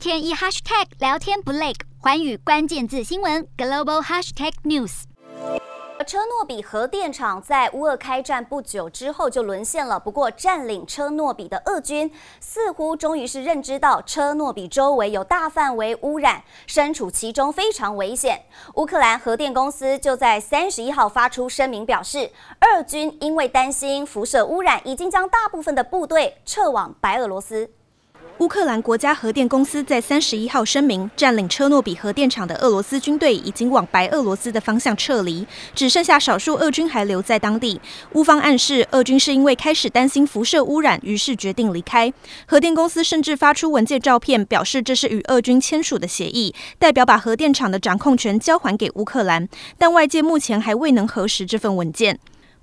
天一 hashtag 聊天不累，寰宇关键字新闻 global hashtag news。车诺比核电厂在乌俄开战不久之后就沦陷了。不过，占领车诺比的俄军似乎终于是认知到车诺比周围有大范围污染，身处其中非常危险。乌克兰核电公司就在三十一号发出声明，表示俄军因为担心辐射污染，已经将大部分的部队撤往白俄罗斯。乌克兰国家核电公司在三十一号声明，占领车诺比核电厂的俄罗斯军队已经往白俄罗斯的方向撤离，只剩下少数俄军还留在当地。乌方暗示，俄军是因为开始担心辐射污染，于是决定离开。核电公司甚至发出文件照片，表示这是与俄军签署的协议，代表把核电厂的掌控权交还给乌克兰。但外界目前还未能核实这份文件。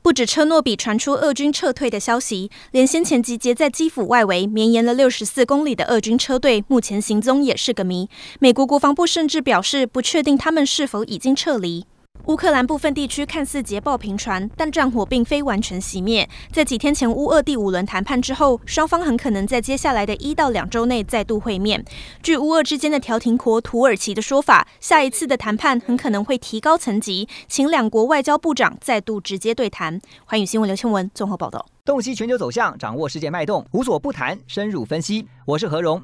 不止车诺比传出俄军撤退的消息，连先前集结在基辅外围绵延了六十四公里的俄军车队，目前行踪也是个谜。美国国防部甚至表示，不确定他们是否已经撤离。乌克兰部分地区看似捷报频传，但战火并非完全熄灭。在几天前乌俄第五轮谈判之后，双方很可能在接下来的一到两周内再度会面。据乌俄之间的调停国土耳其的说法，下一次的谈判很可能会提高层级，请两国外交部长再度直接对谈。寰宇新闻刘倩文综合报道。洞悉全球走向，掌握世界脉动，无所不谈，深入分析。我是何荣。